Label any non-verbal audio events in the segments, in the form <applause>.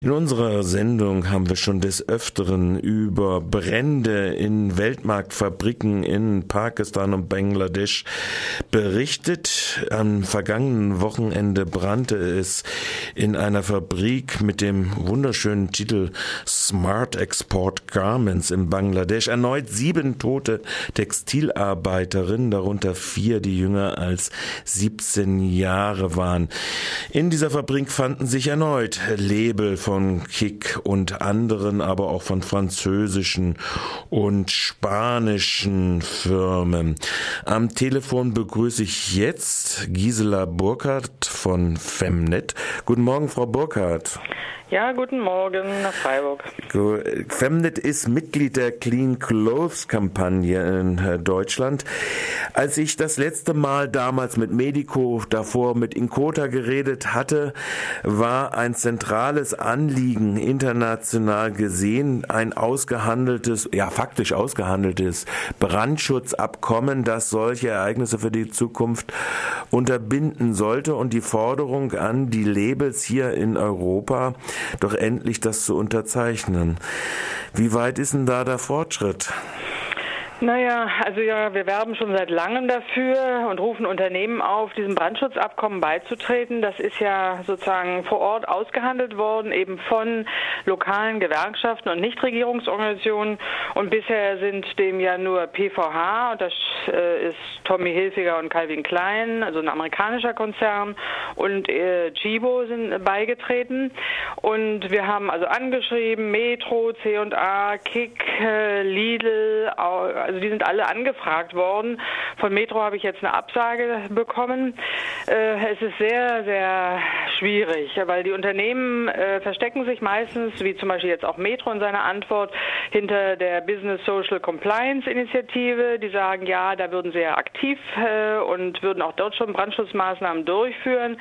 In unserer Sendung haben wir schon des Öfteren über Brände in Weltmarktfabriken in Pakistan und Bangladesch berichtet. Am vergangenen Wochenende brannte es in einer Fabrik mit dem wunderschönen Titel Smart Export Garments in Bangladesch. Erneut sieben tote Textilarbeiterinnen, darunter vier, die jünger als 17 Jahre waren. In dieser Fabrik fanden sich erneut Label von Kick und anderen, aber auch von französischen und spanischen Firmen. Am Telefon begrüße ich jetzt Gisela Burkhardt von Femnet. Guten Morgen, Frau Burkhardt. Ja, guten Morgen nach Freiburg. Femnet ist Mitglied der Clean Clothes Kampagne in äh, Deutschland. Als ich das letzte Mal damals mit Medico, davor mit Inkota geredet hatte, war ein zentrales Anliegen international gesehen ein ausgehandeltes, ja faktisch ausgehandeltes Brandschutzabkommen, das solche Ereignisse für die Zukunft unterbinden sollte und die Forderung an die Labels hier in Europa, doch endlich das zu unterzeichnen. Wie weit ist denn da der Fortschritt? Naja, also ja, wir werben schon seit langem dafür und rufen Unternehmen auf, diesem Brandschutzabkommen beizutreten. Das ist ja sozusagen vor Ort ausgehandelt worden, eben von lokalen Gewerkschaften und Nichtregierungsorganisationen. Und bisher sind dem ja nur PVH, das äh, ist Tommy Hilfiger und Calvin Klein, also ein amerikanischer Konzern, und äh, Chibo sind beigetreten. Und wir haben also angeschrieben, Metro, C&A, Kick, äh, Lidl, also die sind alle angefragt worden. Von Metro habe ich jetzt eine Absage bekommen. Äh, es ist sehr, sehr schwierig, weil die Unternehmen äh, verstecken sich meistens, wie zum Beispiel jetzt auch Metro in seiner Antwort, hinter der Business Social Compliance Initiative. Die sagen, ja, da würden sie ja aktiv äh, und würden auch dort schon Brandschutzmaßnahmen durchführen.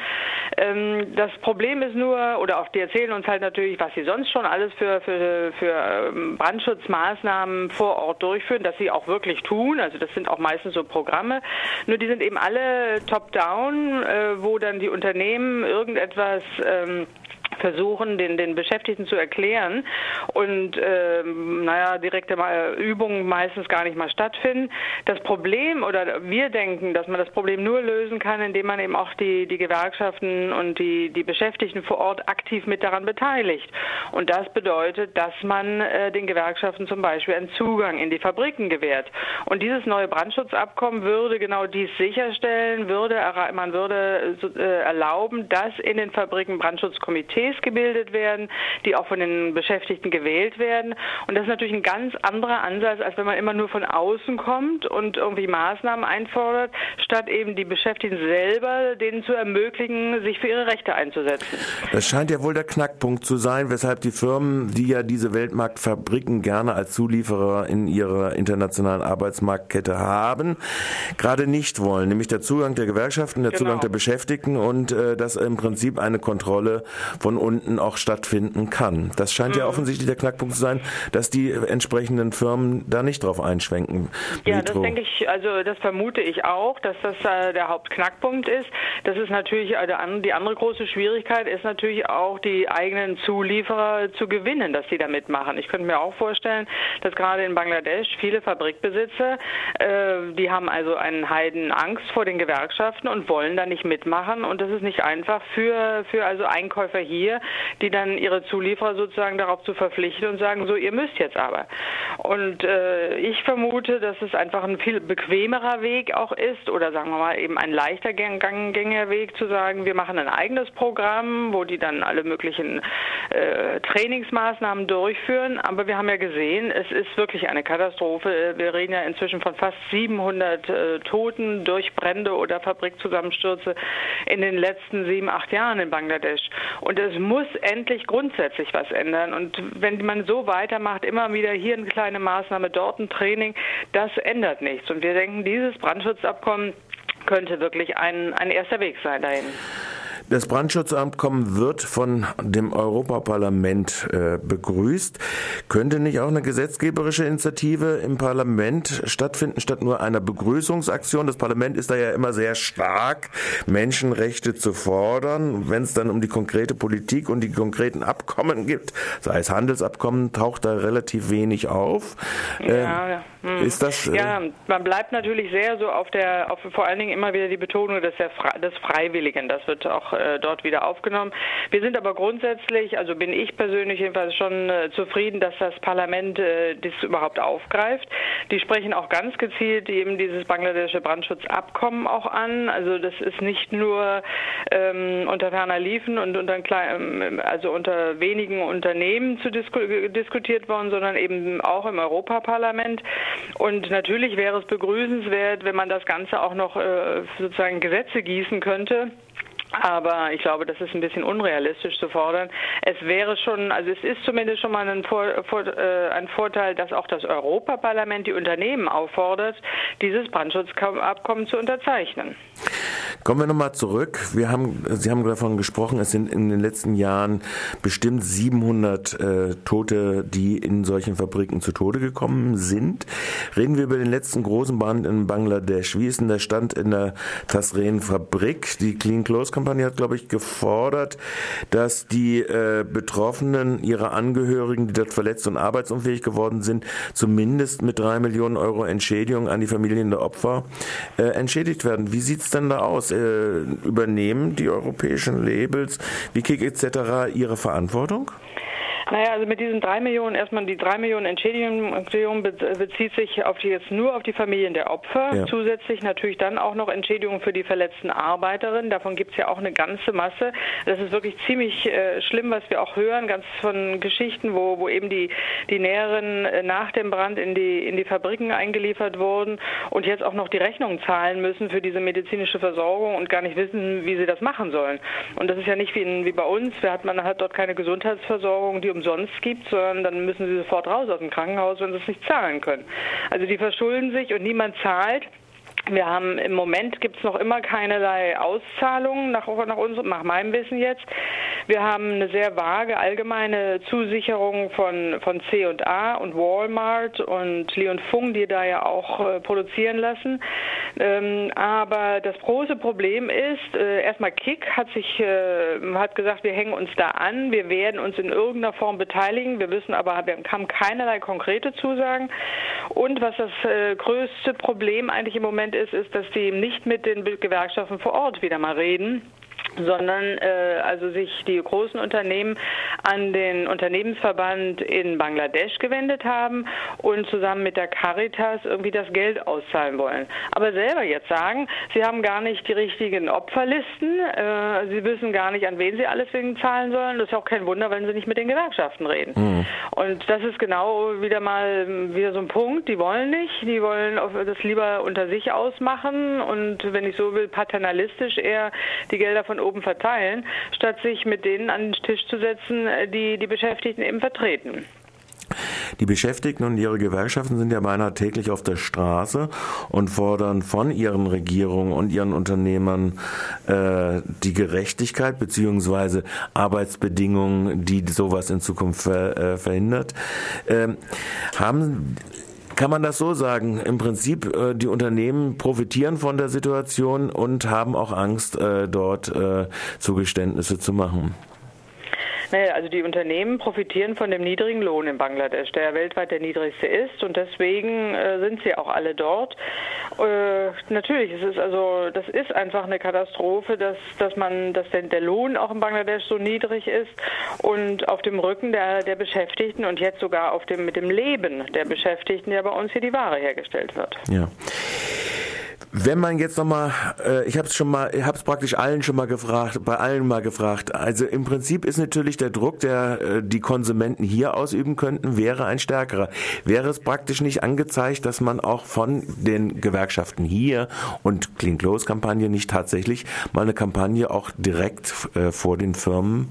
Ähm, das Problem ist nur, oder auch die erzählen uns halt natürlich, was sie sonst schon alles für, für, für ähm, Brandschutzmaßnahmen vor Ort durchführen, dass sie auch wirklich tun. Also das sind auch meistens so Programme. Nur die sind eben alle top-down, äh, wo dann die Unternehmen irgendetwas ähm, versuchen, den, den Beschäftigten zu erklären und ähm, naja, direkte Übungen meistens gar nicht mal stattfinden. Das Problem oder wir denken, dass man das Problem nur lösen kann, indem man eben auch die, die Gewerkschaften und die, die Beschäftigten vor Ort aktiv mit daran beteiligt. Und das bedeutet, dass man äh, den Gewerkschaften zum Beispiel einen Zugang in die Fabriken gewährt. Und dieses neue Brandschutzabkommen würde genau dies sicherstellen, würde man würde äh, erlauben, dass in den Fabriken Brandschutzkomitees Komitees gebildet werden, die auch von den Beschäftigten gewählt werden. Und das ist natürlich ein ganz anderer Ansatz, als wenn man immer nur von außen kommt und irgendwie Maßnahmen einfordert, statt eben die Beschäftigten selber denen zu ermöglichen, sich für ihre Rechte einzusetzen. Das scheint ja wohl der Knackpunkt zu sein, weshalb die Firmen, die ja diese Weltmarktfabriken gerne als Zulieferer in ihrer internationalen Arbeitsmarktkette haben, gerade nicht wollen, nämlich der Zugang der Gewerkschaften, der genau. Zugang der Beschäftigten und äh, dass im Prinzip eine Kontrolle von unten auch stattfinden kann. Das scheint mhm. ja offensichtlich der Knackpunkt zu sein, dass die entsprechenden Firmen da nicht drauf einschwenken. Ja, Metro. das denke ich, also das vermute ich auch, dass das äh, der Hauptknackpunkt ist. Das ist natürlich äh, die andere große Schwierigkeit ist natürlich auch die eigenen Zulieferer zu gewinnen, dass sie da mitmachen. Ich könnte mir auch vorstellen, dass gerade in Bangladesch viele Fabrikbesitzer, äh, die haben also einen Heiden Angst vor den Gewerkschaften und wollen da nicht mitmachen und das ist nicht einfach für für also Einkäufer hier hier, die dann ihre Zulieferer sozusagen darauf zu verpflichten und sagen, so, ihr müsst jetzt aber. Und äh, ich vermute, dass es einfach ein viel bequemerer Weg auch ist oder sagen wir mal eben ein leichter gängiger Weg zu sagen, wir machen ein eigenes Programm, wo die dann alle möglichen äh, Trainingsmaßnahmen durchführen. Aber wir haben ja gesehen, es ist wirklich eine Katastrophe. Wir reden ja inzwischen von fast 700 äh, Toten durch Brände oder Fabrikzusammenstürze in den letzten sieben, acht Jahren in Bangladesch. Und es muss endlich grundsätzlich was ändern. Und wenn man so weitermacht, immer wieder hier eine kleine Maßnahme, dort ein Training, das ändert nichts. Und wir denken, dieses Brandschutzabkommen könnte wirklich ein, ein erster Weg sein dahin. Das Brandschutzabkommen wird von dem Europaparlament äh, begrüßt. Könnte nicht auch eine gesetzgeberische Initiative im Parlament stattfinden, statt nur einer Begrüßungsaktion? Das Parlament ist da ja immer sehr stark, Menschenrechte zu fordern. Wenn es dann um die konkrete Politik und die konkreten Abkommen gibt, sei es Handelsabkommen, taucht da relativ wenig auf. Ja, äh, ja. Hm. Ist das? Äh ja, man bleibt natürlich sehr so auf der, auf vor allen Dingen immer wieder die Betonung des, des Freiwilligen. Das wird auch äh, dort wieder aufgenommen. Wir sind aber grundsätzlich, also bin ich persönlich jedenfalls schon äh, zufrieden, dass das Parlament äh, das überhaupt aufgreift. Die sprechen auch ganz gezielt eben dieses bangladesische Brandschutzabkommen auch an. Also das ist nicht nur ähm, unter ferner Liefen und unter ähm, also unter wenigen Unternehmen zu disku diskutiert worden, sondern eben auch im Europaparlament. Und natürlich wäre es begrüßenswert, wenn man das Ganze auch noch äh, sozusagen Gesetze gießen könnte. Aber ich glaube, das ist ein bisschen unrealistisch zu fordern. Es wäre schon, also es ist zumindest schon mal ein, Vor, Vor, äh, ein Vorteil, dass auch das Europaparlament die Unternehmen auffordert, dieses Brandschutzabkommen zu unterzeichnen. Kommen wir nochmal zurück. Wir haben, Sie haben davon gesprochen, es sind in den letzten Jahren bestimmt 700 äh, Tote, die in solchen Fabriken zu Tode gekommen sind. Reden wir über den letzten großen Brand in Bangladesch. Wie ist denn der Stand in der Tasren-Fabrik? Die Clean Close Kampagne hat, glaube ich, gefordert, dass die äh, Betroffenen, ihre Angehörigen, die dort verletzt und arbeitsunfähig geworden sind, zumindest mit drei Millionen Euro Entschädigung an die Familien der Opfer äh, entschädigt werden. Wie sieht's denn da aus? Äh, übernehmen die europäischen Labels wie Kick etc. ihre Verantwortung? Naja, also mit diesen drei Millionen, erstmal die drei Millionen Entschädigung bezieht sich auf die, jetzt nur auf die Familien der Opfer. Ja. Zusätzlich natürlich dann auch noch Entschädigung für die verletzten Arbeiterinnen. Davon gibt es ja auch eine ganze Masse. Das ist wirklich ziemlich äh, schlimm, was wir auch hören, ganz von Geschichten, wo, wo eben die, die Näheren äh, nach dem Brand in die, in die Fabriken eingeliefert wurden und jetzt auch noch die Rechnungen zahlen müssen für diese medizinische Versorgung und gar nicht wissen, wie sie das machen sollen. Und das ist ja nicht wie, in, wie bei uns. Wir hat, man hat dort keine Gesundheitsversorgung, die umsonst gibt, sondern dann müssen sie sofort raus aus dem Krankenhaus, wenn sie es nicht zahlen können. Also die verschulden sich und niemand zahlt. Wir haben im Moment gibt es noch immer keinerlei Auszahlungen nach, nach, unserem, nach meinem Wissen jetzt. Wir haben eine sehr vage allgemeine Zusicherung von, von C&A und Walmart und und Fung, die da ja auch äh, produzieren lassen. Ähm, aber das große Problem ist, äh, erstmal Kick hat sich äh, hat gesagt, wir hängen uns da an, wir werden uns in irgendeiner Form beteiligen. Wir wissen aber, wir haben keinerlei konkrete Zusagen. Und was das äh, größte Problem eigentlich im Moment ist, ist, dass die nicht mit den Gewerkschaften vor Ort wieder mal reden sondern äh, also sich die großen Unternehmen an den Unternehmensverband in Bangladesch gewendet haben und zusammen mit der Caritas irgendwie das Geld auszahlen wollen. Aber selber jetzt sagen, sie haben gar nicht die richtigen Opferlisten, äh, sie wissen gar nicht, an wen sie alles wegen zahlen sollen. Das ist auch kein Wunder, wenn sie nicht mit den Gewerkschaften reden. Mhm. Und das ist genau wieder mal wieder so ein Punkt. Die wollen nicht, die wollen das lieber unter sich ausmachen und wenn ich so will, paternalistisch eher die Gelder von oben verteilen, statt sich mit denen an den Tisch zu setzen, die die Beschäftigten eben vertreten. Die Beschäftigten und ihre Gewerkschaften sind ja beinahe täglich auf der Straße und fordern von ihren Regierungen und ihren Unternehmern äh, die Gerechtigkeit beziehungsweise Arbeitsbedingungen, die sowas in Zukunft ver, äh, verhindert. Ähm, haben kann man das so sagen? Im Prinzip, äh, die Unternehmen profitieren von der Situation und haben auch Angst, äh, dort äh, Zugeständnisse zu machen. Naja, also die Unternehmen profitieren von dem niedrigen Lohn in Bangladesch, der ja weltweit der niedrigste ist und deswegen äh, sind sie auch alle dort. Äh, natürlich, es ist also, das ist einfach eine Katastrophe, dass, dass man, dass der, der Lohn auch in Bangladesch so niedrig ist und auf dem Rücken der, der Beschäftigten und jetzt sogar auf dem, mit dem Leben der Beschäftigten ja bei uns hier die Ware hergestellt wird. Ja. Wenn man jetzt nochmal, äh, ich habe es schon mal, ich habe es praktisch allen schon mal gefragt, bei allen mal gefragt. Also im Prinzip ist natürlich der Druck, der äh, die Konsumenten hier ausüben könnten, wäre ein stärkerer. Wäre es praktisch nicht angezeigt, dass man auch von den Gewerkschaften hier und Clean Close Kampagne nicht tatsächlich mal eine Kampagne auch direkt äh, vor den Firmen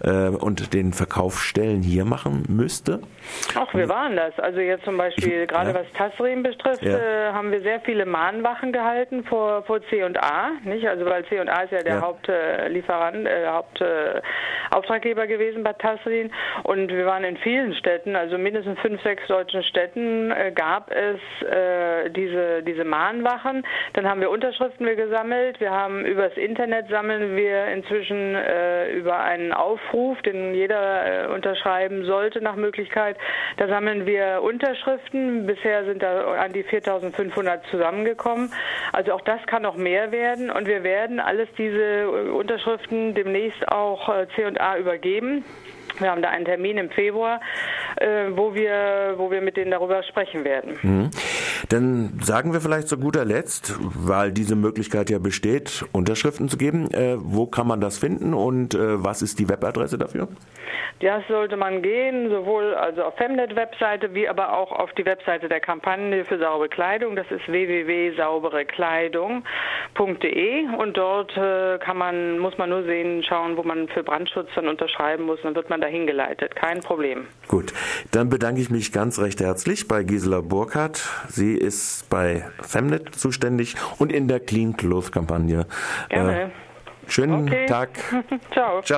äh, und den Verkaufsstellen hier machen müsste? Ach, wir waren das. Also jetzt zum Beispiel, ich, gerade ja. was Tasrim betrifft, ja. äh, haben wir sehr viele Mahnwachen gehabt gehalten vor, vor C&A, nicht? Also weil C&A ist ja der ja. Hauptlieferant, äh, Hauptauftraggeber gewesen bei Tasrin und wir waren in vielen Städten, also mindestens fünf, sechs deutschen Städten äh, gab es äh, diese, diese Mahnwachen. Dann haben wir Unterschriften gesammelt, wir haben übers Internet sammeln wir inzwischen äh, über einen Aufruf, den jeder äh, unterschreiben sollte nach Möglichkeit. Da sammeln wir Unterschriften. Bisher sind da an die 4500 zusammengekommen. Also auch das kann noch mehr werden und wir werden alles diese Unterschriften demnächst auch äh, C&A übergeben. Wir haben da einen Termin im Februar, äh, wo wir, wo wir mit denen darüber sprechen werden. Mhm. Dann sagen wir vielleicht zu guter Letzt, weil diese Möglichkeit ja besteht, Unterschriften zu geben. Äh, wo kann man das finden und äh, was ist die Webadresse dafür? Das sollte man gehen, sowohl also auf Femnet-Webseite wie aber auch auf die Webseite der Kampagne für saubere Kleidung. Das ist www.sauberekleidung.de und dort äh, kann man, muss man nur sehen, schauen, wo man für Brandschutz dann unterschreiben muss. Dann wird man dahin geleitet. Kein Problem. Gut, dann bedanke ich mich ganz recht herzlich bei Gisela Burkhardt. Sie ist bei Femnet zuständig und in der Clean Clothes Kampagne. Gerne. Äh, schönen okay. Tag. <laughs> Ciao. Ciao.